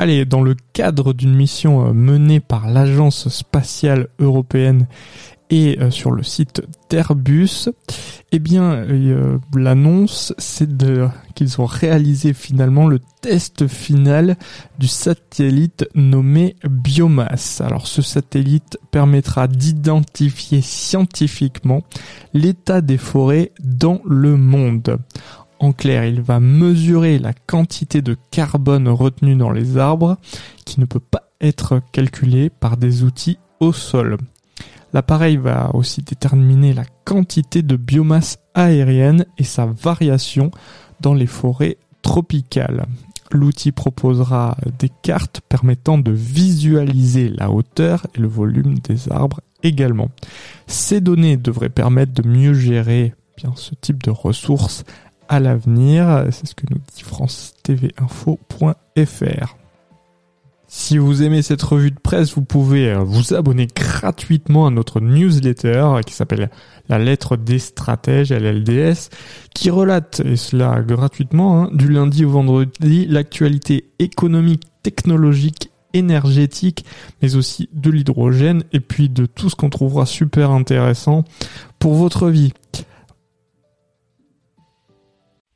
Allez, dans le cadre d'une mission euh, menée par l'Agence spatiale européenne et euh, sur le site d'Airbus, eh bien, euh, l'annonce, c'est qu'ils ont réalisé finalement le test final du satellite nommé Biomass. Alors, ce satellite permettra d'identifier scientifiquement l'état des forêts dans le monde. En clair, il va mesurer la quantité de carbone retenue dans les arbres qui ne peut pas être calculée par des outils au sol. L'appareil va aussi déterminer la quantité de biomasse aérienne et sa variation dans les forêts tropicales. L'outil proposera des cartes permettant de visualiser la hauteur et le volume des arbres également. Ces données devraient permettre de mieux gérer bien ce type de ressources à l'avenir. C'est ce que nous dit France TV Info.fr. Si vous aimez cette revue de presse, vous pouvez euh, vous abonner gratuitement à notre newsletter qui s'appelle La lettre des stratèges, LLDS, qui relate, et cela gratuitement, hein, du lundi au vendredi, l'actualité économique, technologique, énergétique, mais aussi de l'hydrogène, et puis de tout ce qu'on trouvera super intéressant pour votre vie.